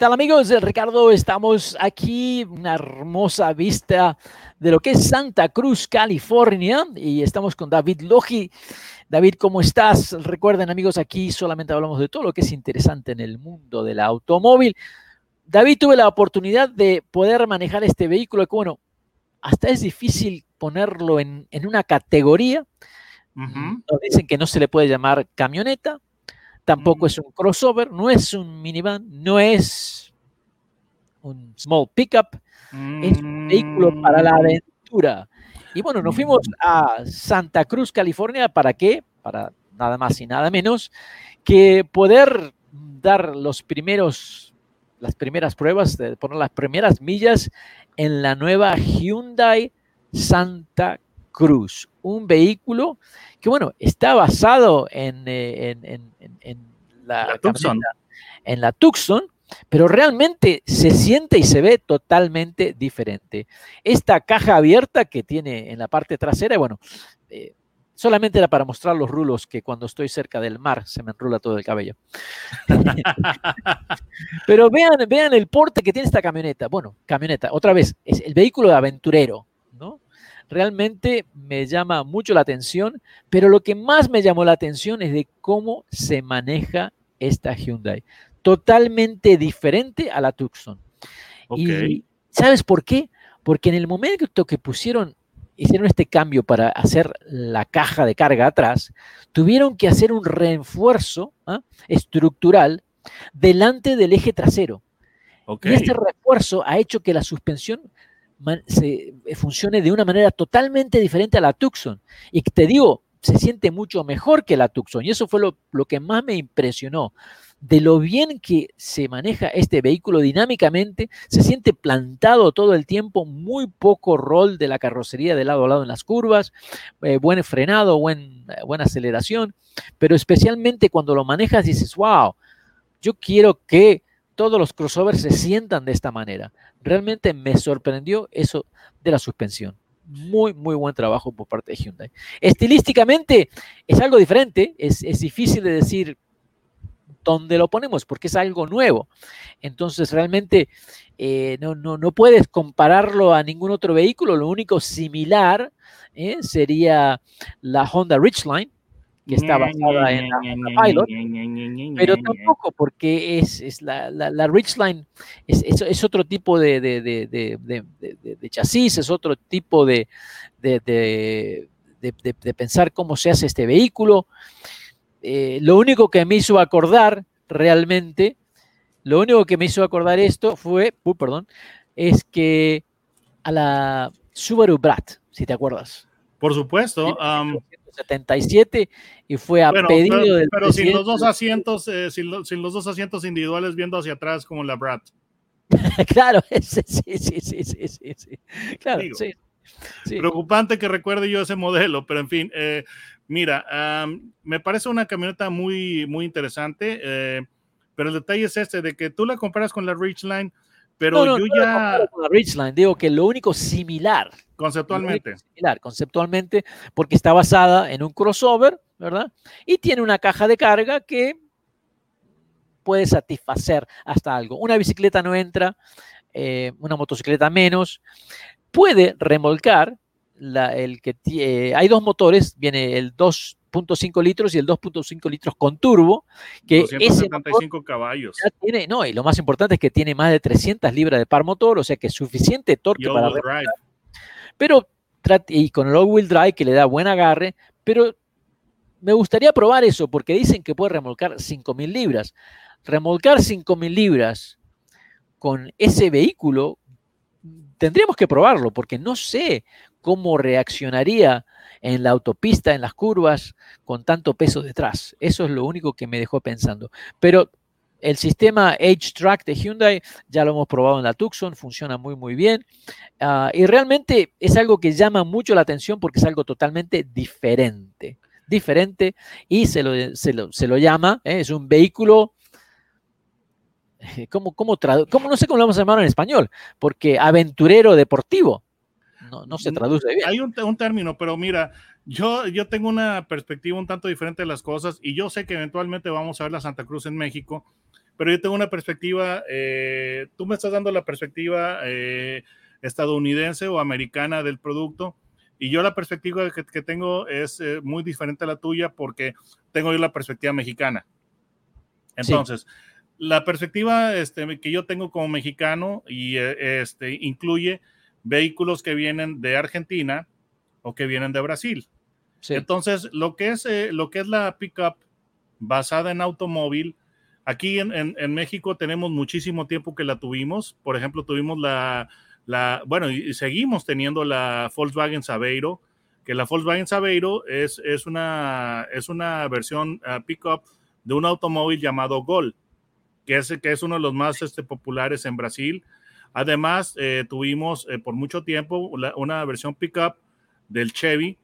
Tal amigos? Ricardo, estamos aquí, una hermosa vista de lo que es Santa Cruz, California, y estamos con David Logi. David, ¿cómo estás? Recuerden amigos, aquí solamente hablamos de todo lo que es interesante en el mundo del automóvil. David, tuve la oportunidad de poder manejar este vehículo, que bueno, hasta es difícil ponerlo en, una categoría. Nos dicen que no se le puede llamar camioneta, tampoco es un crossover, no es un minivan, no es un small pickup, es un vehículo para la mm. aventura. Y bueno, nos fuimos mm. a Santa Cruz, California, ¿para qué? Para nada más y nada menos que poder dar los primeros, las primeras pruebas, de poner las primeras millas en la nueva Hyundai Santa Cruz, un vehículo que bueno, está basado en, eh, la, Tucson. en la Tucson, pero realmente se siente y se ve totalmente diferente. Esta caja abierta que tiene en la parte trasera, bueno, eh, solamente era para mostrar los rulos que cuando estoy cerca del mar se me enrula todo el cabello. pero vean, vean el porte que tiene esta camioneta. Bueno, camioneta, otra vez, es el vehículo de aventurero. Realmente me llama mucho la atención, pero lo que más me llamó la atención es de cómo se maneja esta Hyundai totalmente diferente a la Tucson. ¿Y sabes por qué? Porque en el momento que pusieron, hicieron este cambio para hacer la caja de carga atrás, tuvieron que hacer un refuerzo ¿ah? estructural delante del eje trasero. Y este refuerzo ha hecho que la suspensión se, funcione de una manera totalmente diferente a la Tucson. Y te digo, se siente mucho mejor que la Tucson. Y eso fue lo, lo que más me impresionó de lo bien que se maneja este vehículo dinámicamente, se siente plantado todo el tiempo, muy poco rol de la carrocería de lado a lado en las curvas, eh, buen frenado, buen, eh, buena aceleración, pero especialmente cuando lo manejas dices, wow, yo quiero que todos los crossovers se sientan de esta manera. Realmente me sorprendió eso de la suspensión muy, muy buen trabajo por parte de Hyundai. Estilísticamente es algo diferente, es, es, difícil de decir dónde lo ponemos, porque es algo nuevo. Entonces, realmente eh, no, no, puedes compararlo a ningún otro vehículo. Lo único similar eh, sería la Honda Ridgeline, que está basada en la, Pilot, pero tampoco porque es, es la, la, Ridgeline es, es, otro tipo de, de, de, chasis, es otro tipo de, de, pensar cómo se hace este vehículo. Eh, lo único que me hizo acordar realmente, lo único que me hizo acordar esto fue, uh, perdón, es que a la Subaru Brat, si te acuerdas. Por supuesto. 77 y fue a pedido pero, del pero sin los dos asientos, eh, sin, los dos asientos individuales viendo hacia atrás como la Brat. claro, sí, sí, sí, sí, sí, sí. Claro, sí. Preocupante que recuerde yo ese modelo, pero en fin, eh, Mira, me parece una camioneta muy, muy interesante, eh, pero el detalle es este, de que tú la comparas con la Ridgeline, pero yo ya... Con la Ridgeline, digo que lo único similar. Conceptualmente. similar, conceptualmente, porque está basada en un crossover, ¿verdad? Y tiene una caja de carga que puede satisfacer hasta algo. Una bicicleta no entra, eh, una motocicleta menos. Puede remolcar, el que eh, hay dos motores, viene el 2.5 litros y el 2.5 litros con turbo, que 275 caballos. Tiene, no, y lo más importante es que tiene más de 300 libras de par motor, o sea que es suficiente torque para. Pero y con el all-wheel drive que le da buen agarre, pero me gustaría probar eso porque dicen que puede remolcar 5000 libras. Remolcar 5000 libras con ese vehículo tendríamos que probarlo porque no sé cómo reaccionaría en la autopista, en las curvas, con tanto peso detrás. Eso es lo único que me dejó pensando. Pero El sistema H-Track de Hyundai ya lo hemos probado en la Tucson, funciona muy, muy bien. Ah, y realmente es algo que llama mucho la atención porque es algo totalmente diferente. Diferente y se lo, se lo, se lo llama, ¿eh? es un vehículo ¿Cómo, cómo, cómo, no sé cómo lo vamos a llamar en español? Porque aventurero deportivo. No, no se traduce bien. Hay un, un, término, pero mira, yo, yo tengo una perspectiva un tanto diferente de las cosas y yo sé que eventualmente vamos a ver la Santa Cruz en México, pero yo tengo una perspectiva, eh, tú me estás dando la perspectiva eh, estadounidense o americana del producto y yo la perspectiva que, que tengo es eh, muy diferente a la tuya porque tengo yo la perspectiva mexicana. Entonces, sí la perspectiva este, que yo tengo como mexicano y este, incluye vehículos que vienen de Argentina o que vienen de Brasil. Entonces, lo que, es, eh, lo que es la pickup basada en automóvil, aquí en, en, México tenemos muchísimo tiempo que la tuvimos. Por ejemplo, tuvimos la, la bueno, y seguimos teniendo la Volkswagen Sabeiro, que la Volkswagen Sabeiro es, es, una, es una versión uh, pickup de un automóvil llamado Gol que es, que es uno de los más este, populares en Brasil. Además, eh, tuvimos eh, por mucho tiempo una versión pickup del Chevy,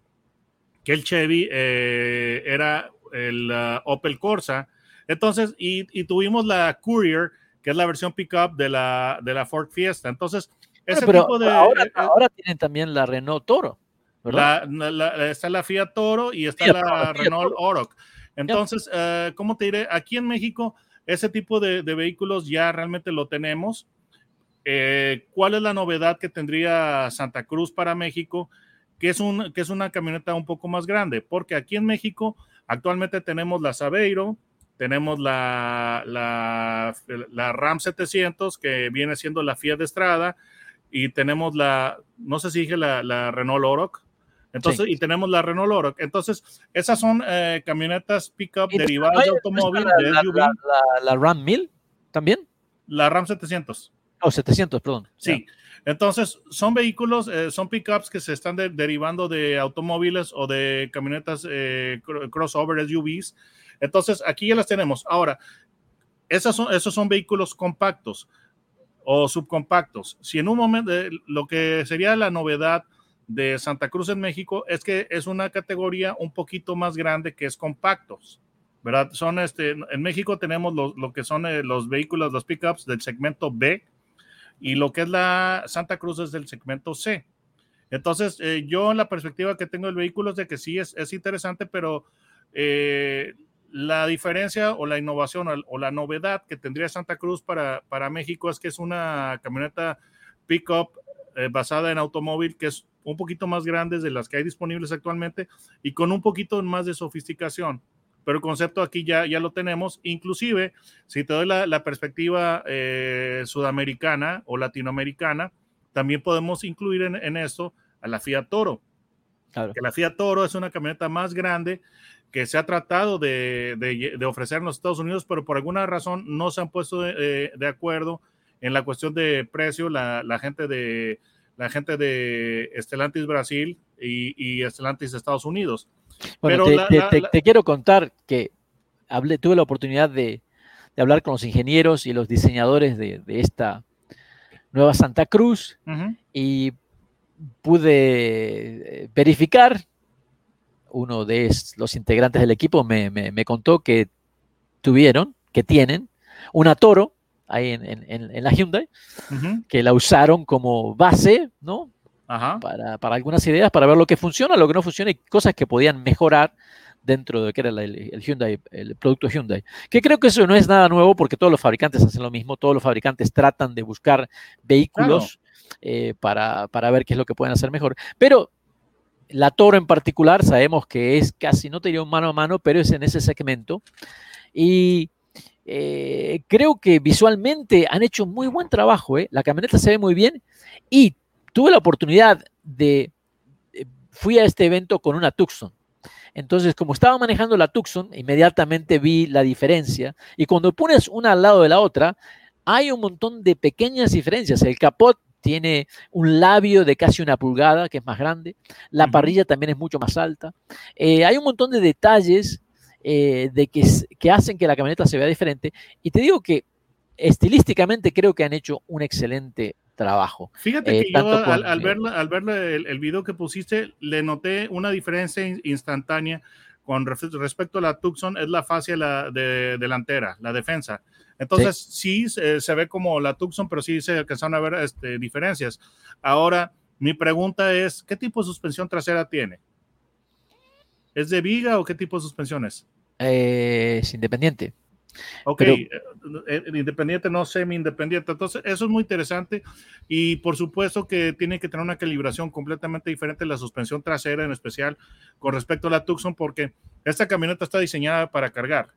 que el Chevy eh, era el uh, Opel Corsa. Entonces, y, y, tuvimos la Courier, que es la versión pickup de la, de la Ford Fiesta. Entonces, ese pero tipo de. Ahora, ahora, tienen también la Renault Toro. ¿verdad? La, la, está la Fiat Toro y está la Renault Oroch. Entonces, uh, ¿cómo te diré? Aquí en México ese tipo de, de vehículos ya realmente lo tenemos. Eh, ¿Cuál es la novedad que tendría Santa Cruz para México? Que es, un, que es una camioneta un poco más grande, porque aquí en México actualmente tenemos la Sabeiro, tenemos la, la, la, Ram 700, que viene siendo la Fiat de Estrada, y tenemos la, no sé si dije la, la Renault Oroch, entonces, sí. y tenemos la Renault Oroch. Entonces, esas son eh, camionetas pickup derivadas de automóvil, la, de SUV. La, la, la, Ram 1000 también. La Ram 700. Oh, 700, perdón. Sí. Entonces, son vehículos, eh, son pickups que se están de, derivando de automóviles o de camionetas eh, crossover SUVs. Entonces, aquí ya las tenemos. Ahora, esas son, esos son vehículos compactos o subcompactos. Si en un momento, eh, lo que sería la novedad de Santa Cruz en México es que es una categoría un poquito más grande que es compactos, ¿verdad? Son este, en México tenemos lo, lo que son eh, los vehículos, los pickups del segmento B y lo que es la Santa Cruz es del segmento C. Entonces, eh, yo la perspectiva que tengo del vehículo es de que sí es, es interesante, pero eh, la diferencia o la innovación o, o, la novedad que tendría Santa Cruz para, para México es que es una camioneta pickup eh, basada en automóvil que es un poquito más grande de las que hay disponibles actualmente y con un poquito más de sofisticación. Pero el concepto aquí ya, ya lo tenemos. Inclusive, si te doy la, la perspectiva eh, sudamericana o latinoamericana, también podemos incluir en, en esto a la Fiat Toro. Claro. Que la Fiat Toro es una camioneta más grande que se ha tratado de, de, de, ofrecer en los Estados Unidos, pero por alguna razón no se han puesto de, de acuerdo en la cuestión de precio. La, la, gente de la gente de Estelantis Brasil y, y Estelantis Estados Unidos. Bueno, te, la, te, la, te, quiero contar que hablé, tuve la oportunidad de, de, hablar con los ingenieros y los diseñadores de, de esta nueva Santa Cruz uh -huh. y pude eh, verificar uno de los integrantes del equipo me, me, me, contó que tuvieron, que tienen, una Toro ahí en, en, en la Hyundai, uh -huh. que la usaron como base, ¿no? Ajá. Para, para, algunas ideas, para ver lo que funciona, lo que no funciona y cosas que podían mejorar dentro de que era el, el, Hyundai, el producto Hyundai. Que creo que eso no es nada nuevo porque todos los fabricantes hacen lo mismo, todos los fabricantes tratan de buscar vehículos claro. eh, para, para ver qué es lo que pueden hacer mejor. Pero la Toro en particular sabemos que es casi, no te diría un mano a mano, pero es en ese segmento. Y eh, creo que visualmente han hecho muy buen trabajo. ¿eh? La camioneta se ve muy bien y tuve la oportunidad de, eh, fui a este evento con una Tucson. Entonces, como estaba manejando la Tucson, inmediatamente vi la diferencia. Y cuando pones una al lado de la otra, hay un montón de pequeñas diferencias. El capot tiene un labio de casi una pulgada, que es más grande. La parrilla también es mucho más alta. Eh, hay un montón de detalles eh, de que, que hacen que la camioneta se vea diferente. Y te digo que estilísticamente creo que han hecho un excelente trabajo. Fíjate que yo al, al, ver, al ver el, el, video que pusiste, le noté una diferencia instantánea con respecto a la Tucson, es la fascia la de, delantera, la defensa. Entonces, sí, sí se, ve como la Tucson, pero sí se alcanzaron a ver este, diferencias. Ahora, mi pregunta es, ¿qué tipo de suspensión trasera tiene? ¿Es de viga o qué tipo de suspensión es? Eh, es independiente. Ok, eh, eh, independiente, no semi-independiente. Entonces, eso es muy interesante y por supuesto que tiene que tener una calibración completamente diferente la suspensión trasera, en especial con respecto a la Tucson, porque esta camioneta está diseñada para cargar.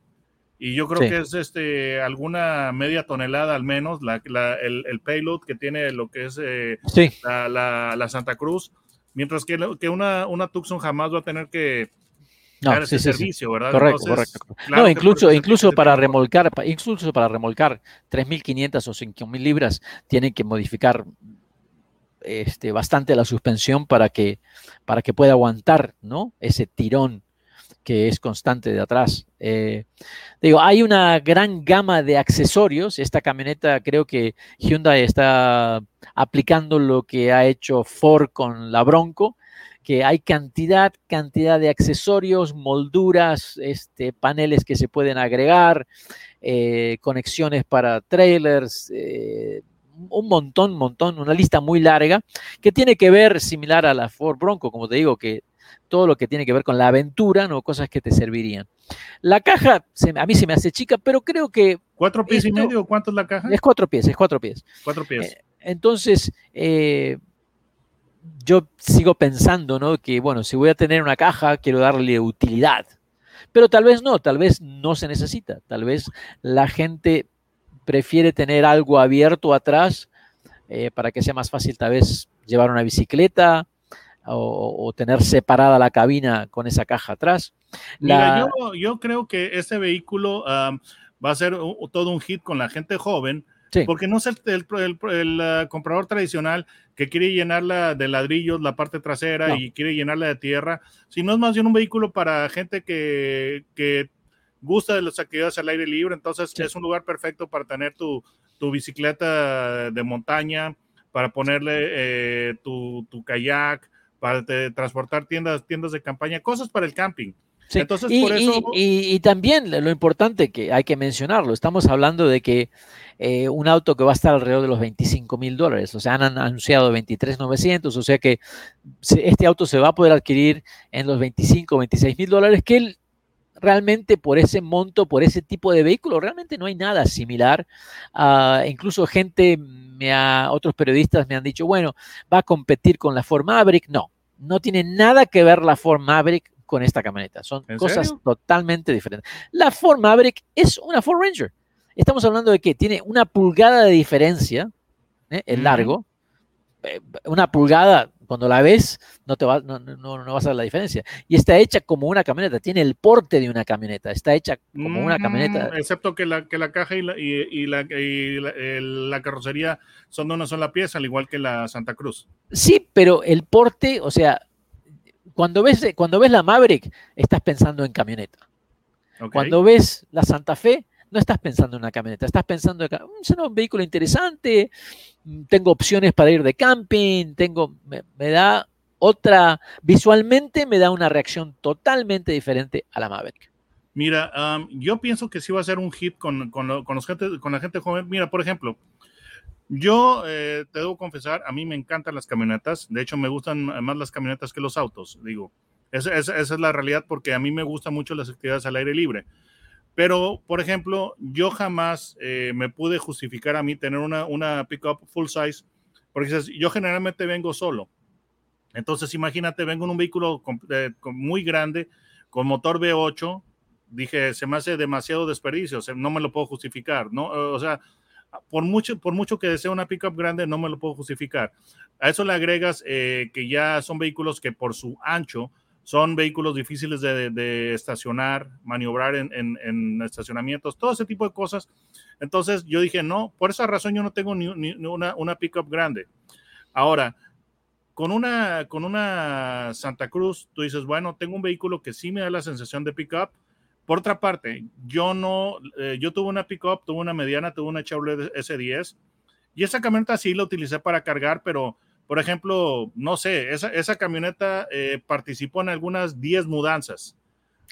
Y yo creo que es este, alguna media tonelada al menos la, el, payload que tiene lo que es eh, la, la, Santa Cruz, mientras que, que una, una Tucson jamás va a tener que no, sí, servicio, ¿verdad? Correcto, correcto. no, incluso, incluso para remolcar, incluso para remolcar 3.500 o 5.000 libras, tienen que modificar este, bastante la suspensión para que, para que pueda aguantar, ¿no? Ese tirón que es constante de atrás. Eh, digo, hay una gran gama de accesorios. Esta camioneta creo que Hyundai está aplicando lo que ha hecho Ford con la Bronco que hay cantidad, cantidad de accesorios, molduras, este, paneles que se pueden agregar, eh, conexiones para trailers, eh, un montón, montón, una lista muy larga que tiene que ver similar a la Ford Bronco, como te digo, que todo lo que tiene que ver con la aventura, ¿no? Cosas que te servirían. La caja, a mí se me hace chica, pero creo que... ¿Cuatro pies y medio? ¿Cuánto es la caja? Es cuatro pies, es cuatro pies. Cuatro pies. Eh, entonces, yo sigo pensando, ¿no? Que, bueno, si voy a tener una caja, quiero darle utilidad. Pero tal vez no, tal vez no se necesita. Tal vez la gente prefiere tener algo abierto atrás eh, para que sea más fácil tal vez llevar una bicicleta o, tener separada la cabina con esa caja atrás. Mira, yo, creo que este vehículo va a ser todo un hit con la gente joven porque no es el, el, ah, comprador tradicional que quiere llenarla de ladrillos la parte trasera y quiere llenarla de tierra, sino es más bien un vehículo para gente que, que gusta de las actividades al aire libre, entonces es un lugar perfecto para tener tu, tu bicicleta de montaña, para ponerle eh, tu, tu, kayak, para transportar tiendas, tiendas de campaña, cosas para el camping. Entonces, y, por eso... y, y, también lo importante que hay que mencionarlo, estamos hablando de que eh, un auto que va a estar alrededor de los 25 mil dólares. O sea, han anunciado 23,900, o sea que este auto se va a poder adquirir en los 25, 26 mil dólares, que realmente por ese monto, por ese tipo de vehículo, realmente no hay nada similar. Uh, incluso gente, me ha, otros periodistas me han dicho, bueno, va a competir con la Ford Maverick. No, no tiene nada que ver la Ford Maverick con esta camioneta. Son cosas totalmente diferentes. La Ford Maverick es una Ford Ranger. Estamos hablando de que tiene una pulgada de diferencia, ¿eh? el largo. Eh, una pulgada, cuando la ves, no, te va, no, no, vas a ver la diferencia. Y está hecha como una camioneta, tiene el porte de una camioneta, está hecha como una camioneta. Excepto que la, que la caja y la, y, la, la, carrocería son de una sola pieza, al igual que la Santa Cruz. Sí, pero el porte, o sea, cuando ves, cuando ves la Maverick, estás pensando en camioneta. Cuando ves la Santa Fe, no estás pensando en una camioneta, estás pensando en mm, un vehículo interesante, mm, tengo opciones para ir de camping, tengo, me, da otra, visualmente me da una reacción totalmente diferente a la Maverick. Mira, yo pienso que sí va a ser un hit con, con, los gente, con la gente joven. Mira, por ejemplo, yo eh, te debo confesar, a mí me encantan las camionetas. De hecho, me gustan más las camionetas que los autos. Digo, esa, es la realidad porque a mí me gustan mucho las actividades al aire libre. Pero, por ejemplo, yo jamás eh, me pude justificar a mí tener una, pickup full size, porque yo generalmente vengo solo. Entonces, imagínate, vengo en un vehículo eh, muy grande, con motor V8, dije, se me hace demasiado desperdicio, no me lo puedo justificar, ¿no? O sea, por mucho, por mucho que desee una pickup grande, no me lo puedo justificar. A eso le agregas eh, que ya son vehículos que por su ancho son vehículos difíciles de, estacionar, maniobrar en, estacionamientos, todo ese tipo de cosas. Entonces yo dije, no, por esa razón yo no tengo ni, una, una pickup grande. Ahora, con una, con una Santa Cruz, tú dices, bueno, tengo un vehículo que sí me da la sensación de pickup, Por otra parte, yo no, eh, yo tuve una pickup, tuve una mediana, tuve una Chevrolet S10 y esa camioneta sí la utilicé para cargar, pero por ejemplo, no sé, esa, esa camioneta eh, participó en algunas 10 mudanzas.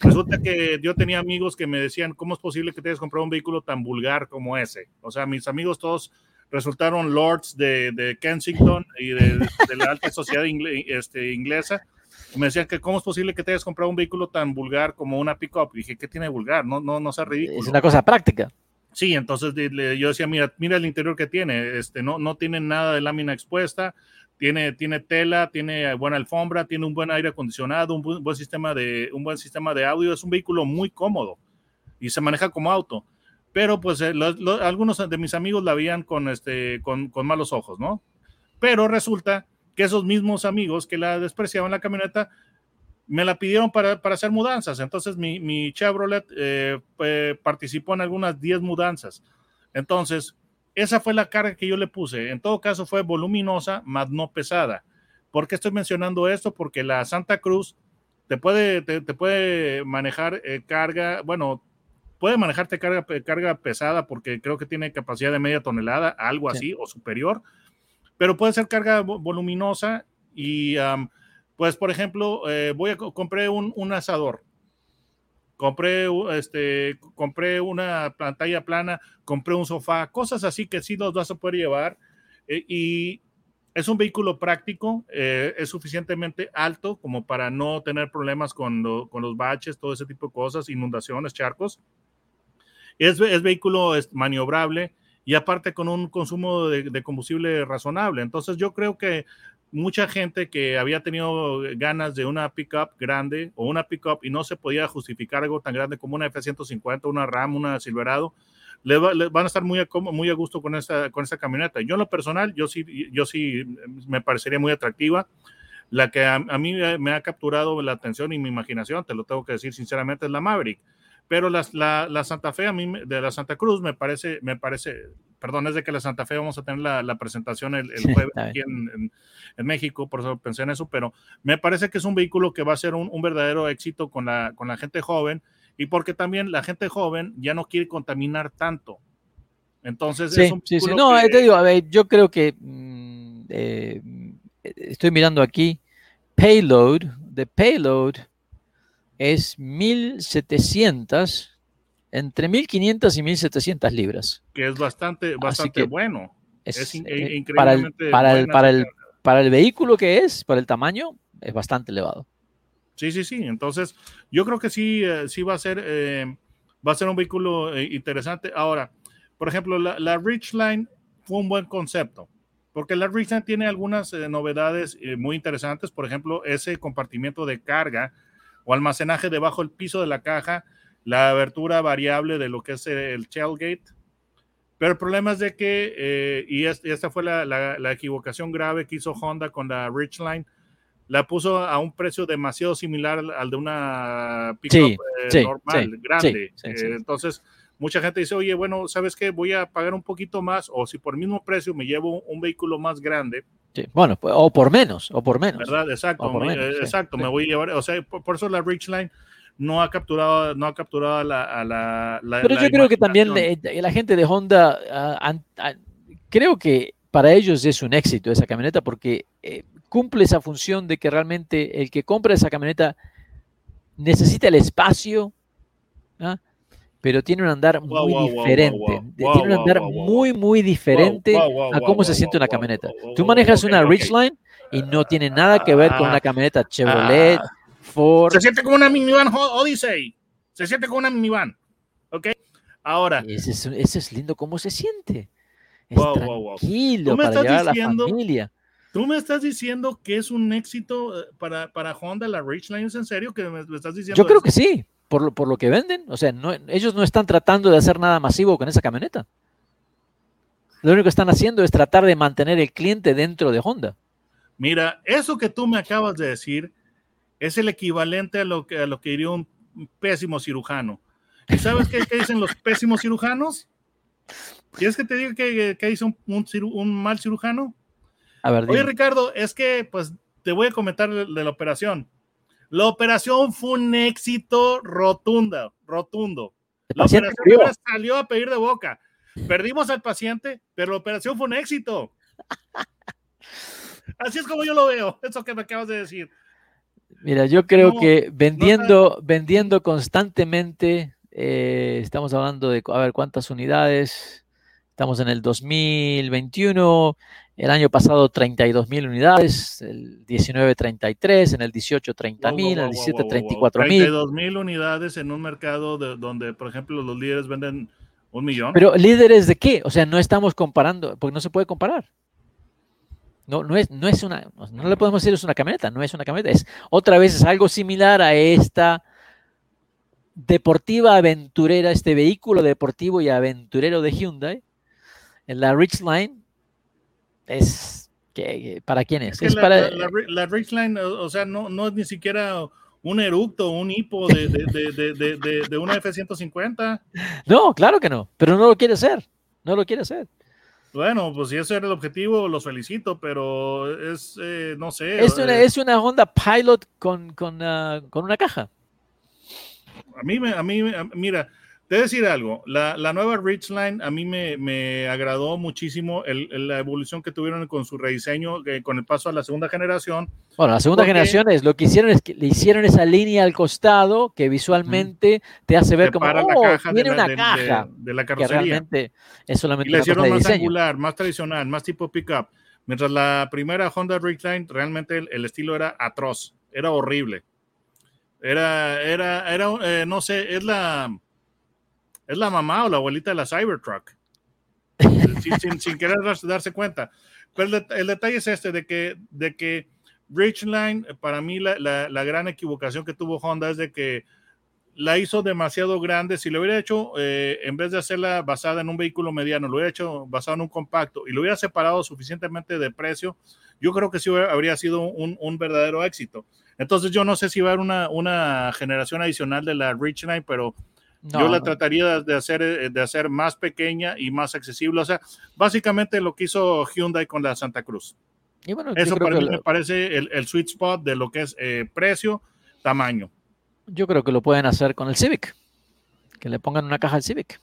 Resulta que yo tenía amigos que me decían, ¿cómo es posible que te hayas comprado un vehículo tan vulgar como ese? O sea, mis amigos todos resultaron lords de, de Kensington y de, de la alta sociedad ingle, este, inglesa. Me decían que cómo es posible que te hayas comprado un vehículo tan vulgar como una pickup. Dije, ¿qué tiene vulgar? No, no, no sea ridículo. Es una cosa práctica. Sí, entonces yo decía, mira, mira el interior que tiene, este, no, no tiene nada de lámina expuesta, tiene, tiene tela, tiene buena alfombra, tiene un buen aire acondicionado, un buen, buen, sistema de, un buen sistema de audio, es un vehículo muy cómodo y se maneja como auto. Pero pues eh, lo, lo, algunos de mis amigos la veían con, este, con, con malos ojos, ¿no? Pero resulta que esos mismos amigos que la despreciaban la camioneta me la pidieron para, para hacer mudanzas. Entonces mi, mi Chevrolet eh, eh, participó en algunas 10 mudanzas. Entonces, esa fue la carga que yo le puse. En todo caso, fue voluminosa, más no pesada. ¿Por qué estoy mencionando esto? Porque la Santa Cruz te puede, te, te puede manejar eh, carga, bueno, puede manejarte carga, carga pesada porque creo que tiene capacidad de media tonelada, algo así, sí. o superior, pero puede ser carga voluminosa y, pues, por ejemplo, eh, voy a compré un, un asador compré, este, compré una pantalla plana, compré un sofá, cosas así que sí los vas a poder llevar. Eh, y es un vehículo práctico, eh, es suficientemente alto como para no tener problemas con, lo, con, los baches, todo ese tipo de cosas, inundaciones, charcos. Es, es vehículo maniobrable y aparte con un consumo de, de combustible razonable. Entonces yo creo que mucha gente que había tenido ganas de una pickup grande o una pickup y no se podía justificar algo tan grande como una F-150, una Ram, una Silverado, le, va, le, van a estar muy a, muy a gusto con esta, con esta camioneta. Yo en lo personal, yo sí, yo sí me parecería muy atractiva. La que a, a mí me ha capturado la atención y mi imaginación, te lo tengo que decir sinceramente, es la Maverick pero la, la, Santa Fe a mí de la Santa Cruz me parece, me parece, perdón, es de que la Santa Fe vamos a tener la, la presentación el, el jueves aquí en, en, en, México, por eso pensé en eso, pero me parece que es un vehículo que va a ser un, un verdadero éxito con la, con la gente joven y porque también la gente joven ya no quiere contaminar tanto. Entonces, sí, es un sí. No, que... te digo, a ver, yo creo que mmm, eh, estoy mirando aquí, payload, de payload es 1700, entre 1500 y 1700 libras. Que es bastante, bastante bueno. Es, es in, eh, increíblemente para el, para, el, para, el, para el vehículo que es, para el tamaño, es bastante elevado. Sí, sí, sí. Entonces, yo creo que sí, eh, sí va a ser, eh, va a ser un vehículo eh, interesante. Ahora, por ejemplo, la, la Ridgeline fue un buen concepto, porque la Ridgeline tiene algunas eh, novedades muy interesantes. Por ejemplo, ese compartimiento de carga o almacenaje debajo del piso de la caja, la abertura variable de lo que es el tailgate. Pero el problema es de que, eh, y, es, y, esta fue la, la, la, equivocación grave que hizo Honda con la Ridgeline, la puso a un precio demasiado similar al de una pickup sí, eh, sí, normal, sí, grande. Eh, entonces, mucha gente dice, oye, bueno, ¿sabes qué? Voy a pagar un poquito más, o si por el mismo precio me llevo un vehículo más grande. Bueno, pues, o por menos, o por menos. ¿Verdad? Exacto, me, menos, eh, exacto, me voy a llevar, o sea, por, por, eso la Ridgeline no ha capturado, no ha capturado a la, a la, la Pero la yo creo que también eh, la gente de Honda, uh, uh, creo que para ellos es un éxito esa camioneta porque eh, cumple esa función de que realmente el que compra esa camioneta necesita el espacio, ¿ah? pero tiene un andar muy diferente. Tiene un andar muy, muy diferente a cómo se siente una camioneta. Tú manejas una Ridgeline y no tiene nada que ver con una camioneta Chevrolet, ah, Ford. Se siente como una minivan Odyssey. Se siente como una minivan. ¿Ok? Ahora. Ese es, ese es lindo cómo se siente. Es tranquilo para llevar diciendo, a la familia. Tú me estás diciendo que es un éxito eh, para, para Honda la Ridgeline. ¿Es en serio que me, me estás diciendo? Yo creo eso? que sí por lo, por lo que venden. O sea, no, ellos no están tratando de hacer nada masivo con esa camioneta. Lo único que están haciendo es tratar de mantener el cliente dentro de Honda. Mira, eso que tú me acabas de decir es el equivalente a lo que, a lo que diría un pésimo cirujano. ¿Y sabes qué, qué dicen los pésimos cirujanos? ¿Quieres que te diga qué, qué dice un, un, un, mal cirujano? A ver, Oye, Ricardo, es que pues te voy a comentar de, de la operación la operación fue un éxito rotundo, rotundo. La operación murió. salió a pedir de boca. Perdimos al paciente, pero la operación fue un éxito. Así es como yo lo veo, eso que me acabas de decir. Mira, yo creo No, que vendiendo, vendiendo constantemente, eh, estamos hablando de, a ver, cuántas unidades. Estamos en el 2021, el año pasado 32 mil unidades, el 19 33, en el 18 30 mil, en el 17 34 mil. 32 mil unidades en un mercado de- donde, por ejemplo, los líderes venden un millón. Pero líderes de qué? O sea, no estamos comparando, porque no se puede comparar. No, no es, no es una, no le podemos decir es una camioneta, no es una camioneta, es otra vez es algo similar a esta deportiva aventurera, este vehículo deportivo y aventurero de Hyundai, en la Ridgeline, es que para quién es? Es que Es la, para la, la- Ridgeline, o sea, no, no es ni siquiera un eructo, un hipo de, de, de, de, una F-150. no, claro que no, pero no lo quiere hacer, no lo quiere hacer. Bueno, pues si ese era el objetivo, los felicito, pero es, eh, no sé. Es una, eh, es una Honda Pilot con, con, ah, con una caja. A mí, me, a mí, mira, te voy a decir algo. La, la nueva Ridgeline a mí me, me agradó muchísimo el- el- la evolución que tuvieron con su rediseño, eh, con el paso a la segunda generación. Bueno, la segunda Porque- generación es lo que hicieron es que le hicieron esa línea al costado que visualmente te hace ver como oh, la caja de tiene la, una de- caja de- de la que carrocería. realmente es solamente y cosa hicieron más angular, más tradicional, más tipo pickup. Mientras la primera Honda Ridgeline, realmente el, el estilo era atroz, era horrible. Era, era, era, eh, no sé, es la, es la mamá o la abuelita de la Cybertruck. sin, sin- sin querer darse, cuenta. Pero el, det- el detalle es este, de que, de que Ridgeline, para mí la, la- la gran equivocación que tuvo Honda es de que la hizo demasiado grande. Si lo hubiera hecho, eh, en vez de hacerla basada en un vehículo mediano, lo hubiera hecho basado en un compacto y lo hubiera separado suficientemente de precio, yo creo que sí habría sido un, un verdadero éxito. Entonces yo no sé si va a haber una, una generación adicional de la Ridgeline, pero No, yo la trataría de hacer, eh, de hacer más pequeña y más accesible. O sea, básicamente lo que hizo Hyundai con la Santa Cruz. Y bueno, yo Eso para me parece el, el sweet spot de lo que es eh, precio, tamaño. yo creo que lo pueden hacer con el Civic. Que le pongan una caja al Civic.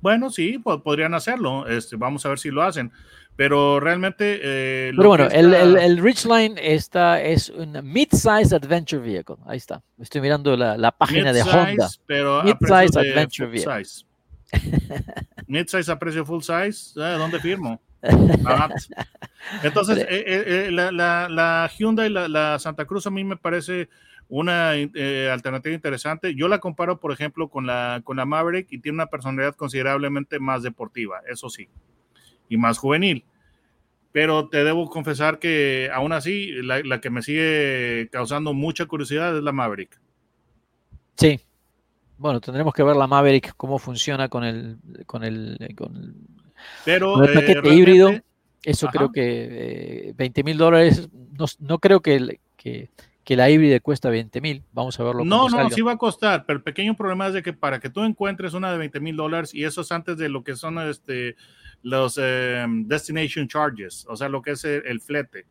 Bueno, sí, po- podrían hacerlo. Este, vamos a ver si lo hacen. Pero realmente. eh, Pero bueno, el, está- el, el Ridgeline esta es un mid-size adventure vehicle. Ahí está. Estoy mirando la, la página de Honda. Pero Mid-size adventure vehicle. size. Mid-size a precio full size. eh, ¿Dónde firmo? Entonces, eh, la, la, la Hyundai, la, la Santa Cruz, a mí me parece una eh, alternativa interesante. Yo la comparo, por ejemplo, con la, con la Maverick y tiene una personalidad considerablemente más deportiva, eso sí, y más juvenil. Pero te debo confesar que aún así, la, la que me sigue causando mucha curiosidad es la Maverick. Sí. Bueno, tendremos que ver la Maverick cómo funciona con el, con el, con el, Pero con el eh, paquete híbrido. Eso Ajá. creo que eh, 20 mil dólares. No, no creo que, que la híbrida cuesta 20 mil. Vamos a verlo. No, no, salga. sí va a costar, pero el pequeño problema es de que para que tú encuentres una de 20 mil dólares y eso es antes de lo que son este, los eh, destination charges, o sea, lo que es el, el flete.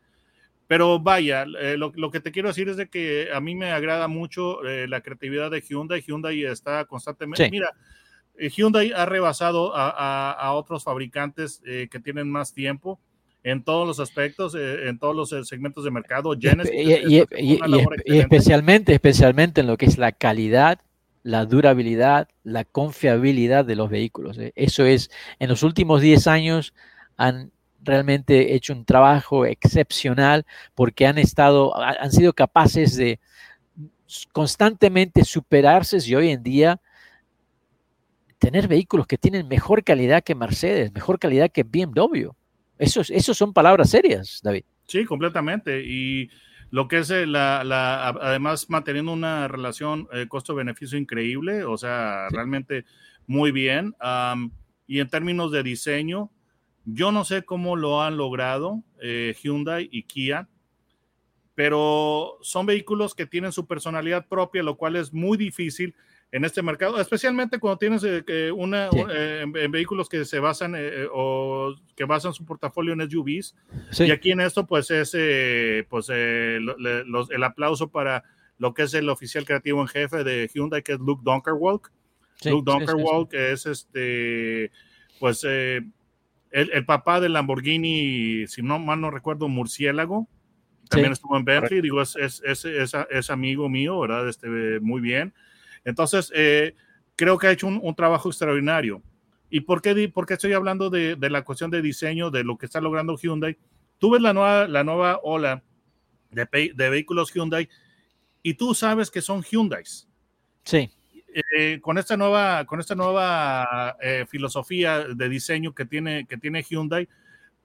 Pero vaya, eh, lo, lo que te quiero decir es de que a mí me agrada mucho eh, la creatividad de Hyundai. Hyundai está constantemente, Sí. mira, eh, Hyundai ha rebasado a, a- a otros fabricantes eh, que tienen más tiempo en todos los aspectos, eh, en todos los eh, segmentos de mercado. Y, Genesis y- especialmente, especialmente en lo que es la calidad, la durabilidad, la confiabilidad de los vehículos. ¿eh? Eso es, en los últimos 10 años han realmente hecho un trabajo excepcional porque han estado, ha- han sido capaces de constantemente superarse y hoy en día tener vehículos que tienen mejor calidad que Mercedes, mejor calidad que BMW. Eso, es- eso son palabras serias, David. Sí, completamente. Y lo que es eh, la, la- además manteniendo una relación eh, costo-beneficio increíble, o sea, Sí. realmente muy bien. Am, y en términos de diseño, yo no sé cómo lo han logrado eh, Hyundai y Kia, pero son vehículos que tienen su personalidad propia, lo cual es muy difícil en este mercado, especialmente cuando tienes eh, una, Sí. eh, en, en vehículos que se basan eh, eh, o que basan su portafolio en SUVs. Sí. Y aquí en esto, pues es eh, pues, eh, lo- le- los- el aplauso para lo que es el oficial creativo en jefe de Hyundai, que es Luke Donkerwalk, Sí, Luke que es este, pues el, el papá del Lamborghini, si no mal no recuerdo, Murciélago. También estuvo en Bentley, digo, es, es, es, es- es amigo mío, ¿verdad? Este, muy bien. Entonces, eh, creo que ha hecho un, un trabajo extraordinario. ¿Y por qué, por qué estoy hablando de, de la cuestión de diseño, de lo que está logrando Hyundai? Tú ves la nueva, la nueva ola de vehículos Hyundai y tú sabes que son Hyundais Sí, eh, con esta nueva, con esta nueva eh, filosofía de diseño que tiene, que tiene Hyundai,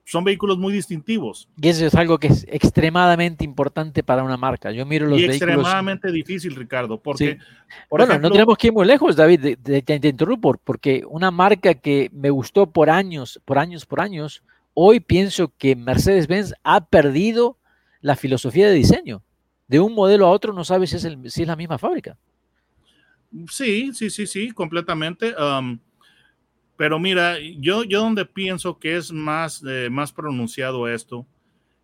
son vehículos muy distintivos y eso es algo que es extremadamente importante para una marca. Yo miro los y vehículos. extremadamente difícil, Ricardo, porque, Sí. por bueno, ejemplo, no tenemos que ir muy lejos, David, de- de- te, te interrumpo, porque una marca que me gustó por años, por años, por años, hoy pienso que Mercedes-Benz ha perdido la filosofía de diseño. De un modelo a otro no sabes si es, el- si es la misma fábrica. sí, sí, sí, sí, completamente. um, pero mira, yo, yo donde pienso que es más, eh, más pronunciado esto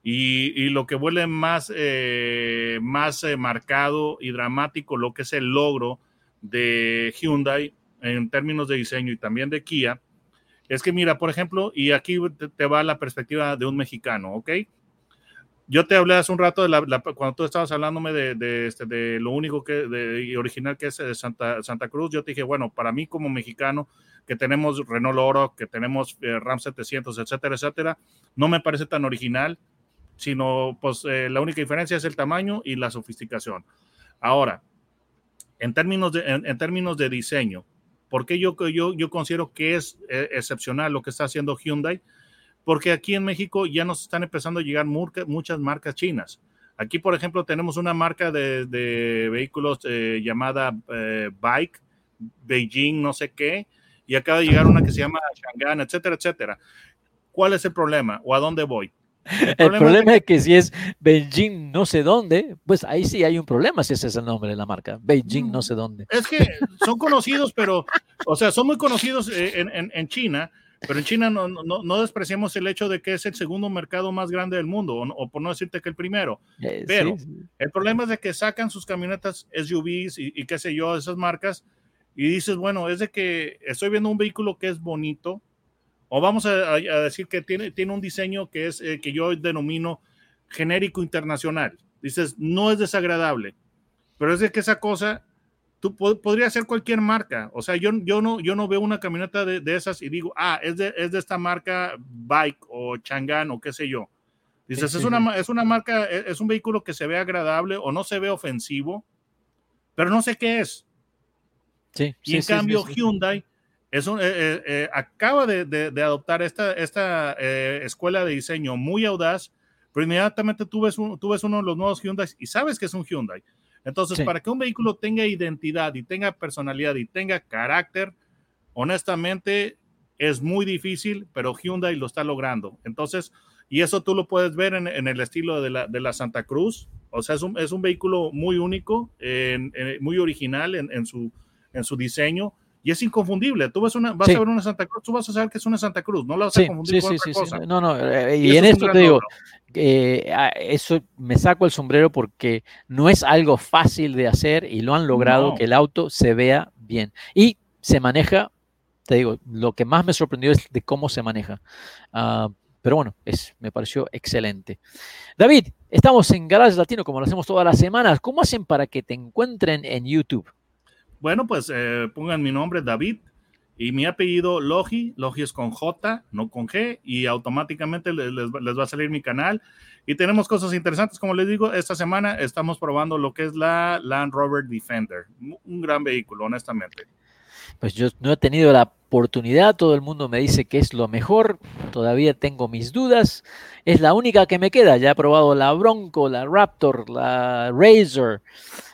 y, y lo que vuelve más, eh, más eh, marcado y dramático lo que es el logro de Hyundai en términos de diseño y también de Kia, es que mira, por ejemplo, y aquí te, va la perspectiva de un mexicano, ¿ok? Yo te hablé hace un rato de la, la- cuando tú estabas hablándome de, de, este, lo único que de, original que es Santa, Santa Cruz. Yo te dije, bueno, para mí como mexicano, que tenemos Renault Oro, que tenemos eh, Ram 700, etcétera, etcétera, no me parece tan original, sino pues eh, la única diferencia es el tamaño y la sofisticación. Ahora, en términos de, en, en términos de diseño, ¿por qué yo, yo, yo considero que es eh, excepcional lo que está haciendo Hyundai? Porque aquí en México ya nos están empezando a llegar murca- muchas marcas chinas. Aquí, por ejemplo, tenemos una marca de, de vehículos eh, llamada eh, Bike, Beijing, no sé qué, y acaba de llegar una que se llama Shangan, etcétera, etcétera. ¿Cuál es el problema o a dónde voy? El problema problema, es que si es Beijing no sé dónde, pues ahí sí hay un problema si ese es el nombre de la marca. Beijing no sé dónde. Es que son conocidos, pero, o sea, son muy conocidos eh, en, en- en China, pero en China no, no, no despreciamos el hecho de que es el segundo mercado más grande del mundo, o, por no decirte que el primero. Eh, Pero- sí, sí. El problema es de que sacan sus camionetas SUVs y, y qué sé yo, esas marcas, y dices, bueno, es de que estoy viendo un vehículo que es bonito, o vamos a, decir que tiene, tiene un diseño que es eh, que yo denomino genérico internacional. Dices, no es desagradable, pero es de que esa cosa, tú po- podría ser cualquier marca. O sea, yo, yo, no, yo no veo una camioneta de, de esas y digo, ah, es de, es de esta marca Bike o Chang'an o qué sé yo. Dices, Sí, es, sí, una, es una marca, es, es un vehículo que se ve agradable o no se ve ofensivo, pero no sé qué es. Sí, Y sí, en sí, cambio. Hyundai es un- eh, eh, eh, acaba de, de- de adoptar esta, esta eh, escuela de diseño muy audaz, pero inmediatamente tú ves, un- tú ves uno de los nuevos Hyundai y sabes que es un Hyundai. Entonces, para que un vehículo tenga identidad y tenga personalidad y tenga carácter, honestamente es muy difícil, pero Hyundai lo está logrando. Entonces, y eso tú lo puedes ver en, en el estilo de la, de la Santa Cruz. O sea, es un, es un vehículo muy único, muy original en, en su, en su diseño y es inconfundible. Tú ves una, vas Sí. a ver una Santa Cruz, tú vas a saber que es una Santa Cruz, no la vas Sí, a confundir sí, con sí, otra sí, cosa. sí. No, no, eh, Y y en es esto te digo, eh, eso me saco el sombrero porque no es algo fácil de hacer y lo han logrado No. que el auto se vea bien y se maneja, te digo, lo que más me sorprendió es de cómo se maneja. Ah, pero bueno, es, me pareció excelente. David, estamos en Garage Latino como lo hacemos todas las semanas. ¿Cómo hacen para que te encuentren en YouTube? Bueno, pues eh, pongan mi nombre, David, y mi apellido, Logi. Logi es con J, no con G, y automáticamente les, les va- a salir mi canal. Y tenemos cosas interesantes, como les digo, esta semana estamos probando lo que es la Land Rover Defender. Un gran vehículo, honestamente. Pues yo no he tenido la oportunidad, todo el mundo me dice que es lo mejor, todavía tengo mis dudas, es la única que me queda, ya he probado la Bronco, la Raptor, la Razor,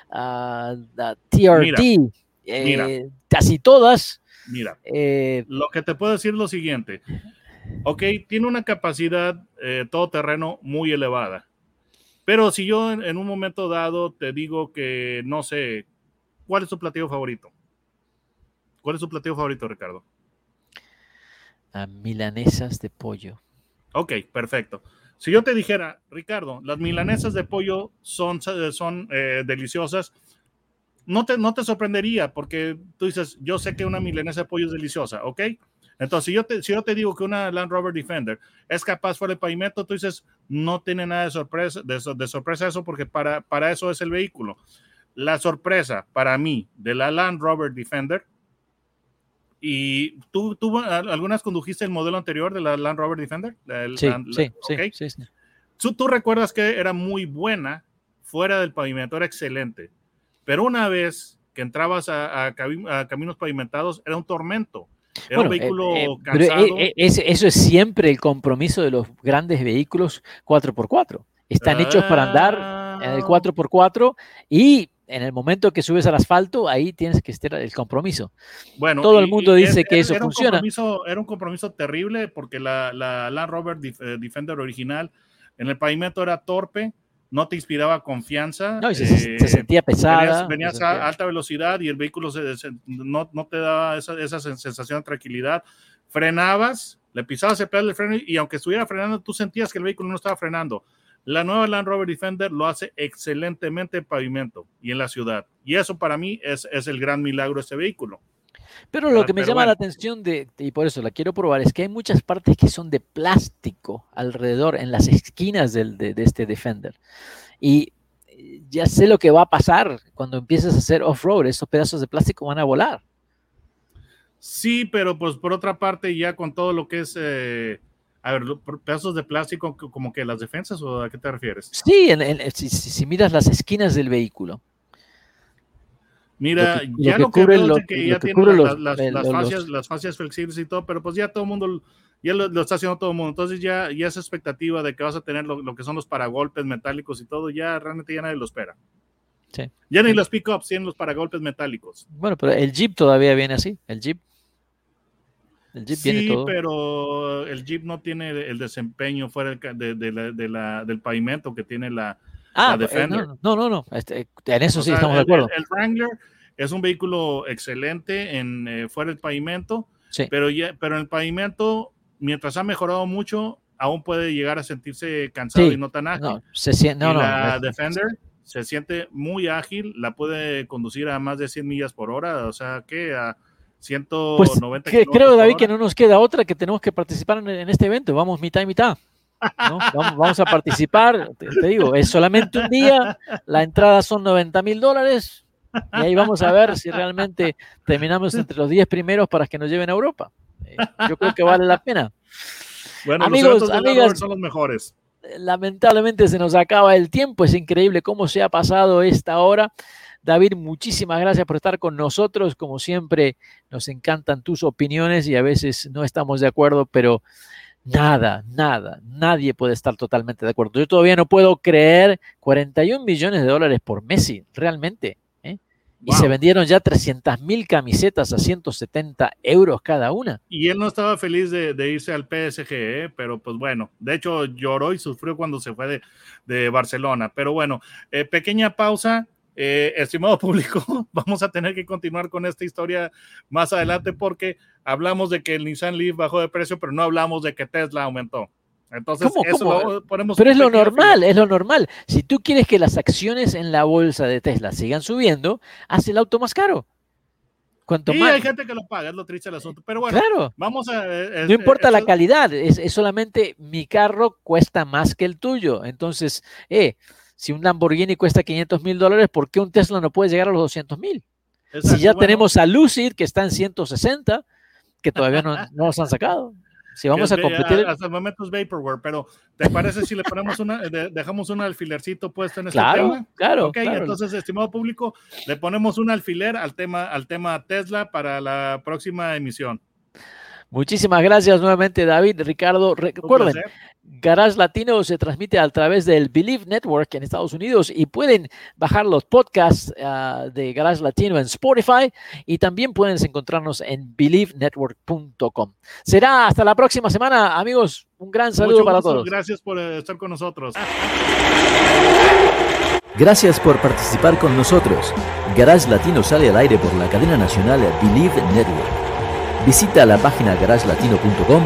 TRD, eh, mira. casi todas. Mira, eh, lo que te puedo decir es lo siguiente. Ok, tiene una capacidad eh, todoterreno muy elevada. Pero si yo en, en un momento dado te digo que, no sé, ¿cuál es tu platillo favorito? ¿Cuál es tu platillo favorito, Ricardo? ah, milanesas de pollo. Ok, perfecto. Si yo te dijera, Ricardo, las milanesas de pollo son, son eh, deliciosas, no te, no te sorprendería porque tú dices, yo sé que una milanesa de pollo es deliciosa, ¿ok? Entonces, si yo, te, si yo te digo que una Land Rover Defender es capaz fuera del pavimento, tú dices, no tiene nada de sorpresa, de, de sorpresa eso porque para, para eso es el vehículo. La sorpresa para mí de la Land Rover Defender ¿Y tú, tú algunas condujiste el modelo anterior de la Land Rover Defender? sí, sí, sí, sí, ¿Tú, tú recuerdas que era muy buena fuera del pavimento, era excelente. Pero una vez que entrabas a, caminos pavimentados, era un tormento. Era un vehículo eh, eh, cansado. Eh, eso es siempre el compromiso de los grandes vehículos 4x4. Están hechos para andar en el 4x4 ah. y en el momento que subes al asfalto, ahí tienes que estar el compromiso. Bueno, todo el mundo dice que eso funciona. era un compromiso terrible porque la, la Land Rover Defender original en el pavimento era torpe, no te inspiraba confianza. No, y se, eh, sentía pesada. Venías, a alta velocidad y el vehículo no, no, te daba esa, esa, sensación de tranquilidad. Frenabas, le pisabas el pedal de freno y aunque estuviera frenando, tú sentías que el vehículo no estaba frenando. La nueva Land Rover Defender lo hace excelentemente en pavimento y en la ciudad. Y eso para mí es, es el gran milagro de este vehículo. Pero lo que me llama la atención de, y por eso la quiero probar, es que hay muchas partes que son de plástico alrededor, en las esquinas del, de, este Defender. Y eh, ya sé lo que va a pasar cuando empieces a hacer off-road, esos pedazos de plástico van a volar. Sí, pero pues por otra parte ya con todo lo que es, eh, a ver, pedazos de plástico como que las defensas o a qué te refieres? Sí, si miras las esquinas del vehículo. Mira, ya lo que, veo es que ya tiene las, fascias, flexibles y todo, pero pues ya todo el mundo, ya lo, está haciendo todo el mundo. Entonces ya, ya esa expectativa de que vas a tener lo, que son los paragolpes metálicos y todo, ya realmente ya nadie lo espera. Sí. Ya ni los pickups tienen los paragolpes metálicos. Bueno, pero el Jeep todavía viene así, el Jeep. El Jeep sí, pero el Jeep no tiene el desempeño fuera de, de la, del pavimento que tiene la, Ah, eh, no, no, no, este, en eso sí estamos de acuerdo. El, Wrangler es un vehículo excelente en eh, fuera del pavimento, pero, ya, pero en el pavimento, mientras ha mejorado mucho, aún puede llegar a sentirse cansado y no tan ágil. No, se siente, no, la Defender se siente muy ágil, la puede conducir a más de 100 millas por hora, o sea que a 190 pues, Creo, David, que no nos queda otra que tenemos que participar en, en este evento. Vamos mitad y mitad. Vamos, a participar, te, digo, es solamente un día, la entrada son 90 mil dólares y ahí vamos a ver si realmente terminamos entre los 10 primeros para que nos lleven a Europa. Eh, yo creo que vale la pena. Bueno, amigos, amigas, son los mejores. Lamentablemente se nos acaba el tiempo, es increíble cómo se ha pasado esta hora. David, muchísimas gracias por estar con nosotros. Como siempre, nos encantan tus opiniones y a veces no estamos de acuerdo, pero Nada, nada, nadie puede estar totalmente de acuerdo. Yo todavía no puedo creer 41 millones de dólares por Messi, realmente. ¿eh? Y se vendieron ya 300 mil camisetas a 170 euros cada una. Y él no estaba feliz de, irse al PSG, ¿eh? pero pues bueno, de hecho lloró y sufrió cuando se fue de, Barcelona. Pero bueno, eh, pequeña pausa. Estimado público, vamos a tener que continuar con esta historia más adelante porque hablamos de que el Nissan Leaf bajó de precio, pero no hablamos de que Tesla aumentó. Entonces, eso ponemos Pero es lo normal, es lo normal. Si tú quieres que las acciones en la bolsa de Tesla sigan subiendo, haz el auto más caro. Cuanto más... hay gente que lo paga, es lo triste del asunto. Pero bueno, vamos a. no importa la calidad, es, solamente mi carro cuesta más que el tuyo. Entonces, eh, si un Lamborghini cuesta 500 mil dólares, ¿por qué un Tesla no puede llegar a los 200 mil? Si ya tenemos a Lucid, que está en 160, que todavía no, no nos han sacado. Si vamos a competir. Hasta el momento es vaporware, pero ¿te parece si le ponemos una, dejamos un alfilercito puesto en este tema? Claro, Ok, entonces, estimado público, le ponemos un alfiler al tema, al tema Tesla para la próxima emisión. Muchísimas gracias nuevamente, David, Ricardo. Recuerden, Garage Latino se transmite a través del Believe Network en Estados Unidos y pueden bajar los podcasts ah, de Garage Latino en Spotify y también pueden encontrarnos en believenetwork.com. Será hasta la próxima semana, amigos. Un gran saludo para todos. Gracias por eh, estar con nosotros. Gracias por participar con nosotros. Garage Latino sale al aire por la cadena nacional Believe Network. Visita la página garagelatino.com,